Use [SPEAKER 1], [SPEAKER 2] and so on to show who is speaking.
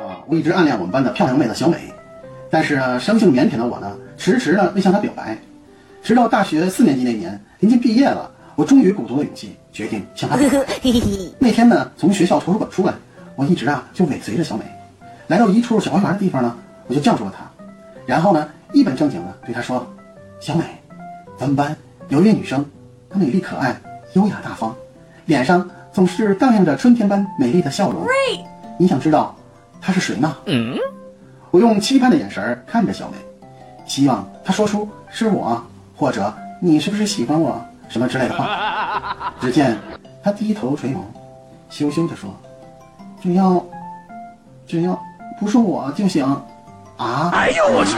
[SPEAKER 1] 啊，我一直暗恋我们班的漂亮妹子小美，但是呢，生性腼腆的我呢，迟迟呢未向她表白。直到大学四年级那年，临近毕业了，我终于鼓足了勇气，决定向她表白。那天呢，从学校图书馆出来，我一直啊就尾随着小美，来到一处小花园的地方呢，我就叫住了她，然后呢，一本正经的对她说：“小美，咱们班有一位女生，她美丽可爱，优雅大方，脸上总是荡漾着春天般美丽的笑容。你想知道她是谁吗？”我用期盼的眼神看着小美，希望她说出是我，或者你是不是喜欢我什么之类的话。只见她低头垂眸，羞羞地说：“只要，只要不是我就行。”啊！
[SPEAKER 2] 哎呦我去！